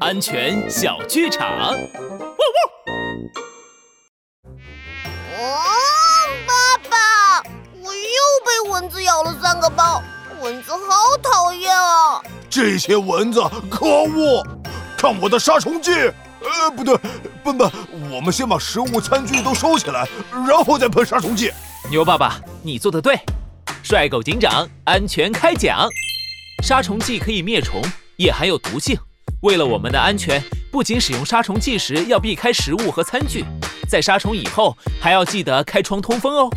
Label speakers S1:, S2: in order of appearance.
S1: 安全小剧场。
S2: 哦，爸爸，我又被蚊子咬了三个包，蚊子好讨厌啊！
S3: 这些蚊子可恶，看我的杀虫剂！呃，不对，笨笨，我们先把食物餐具都收起来，然后再喷杀虫剂。
S1: 牛爸爸，你做的对。帅狗警长，安全开讲。杀虫剂可以灭虫，也含有毒性。为了我们的安全，不仅使用杀虫剂时要避开食物和餐具，在杀虫以后还要记得开窗通风哦。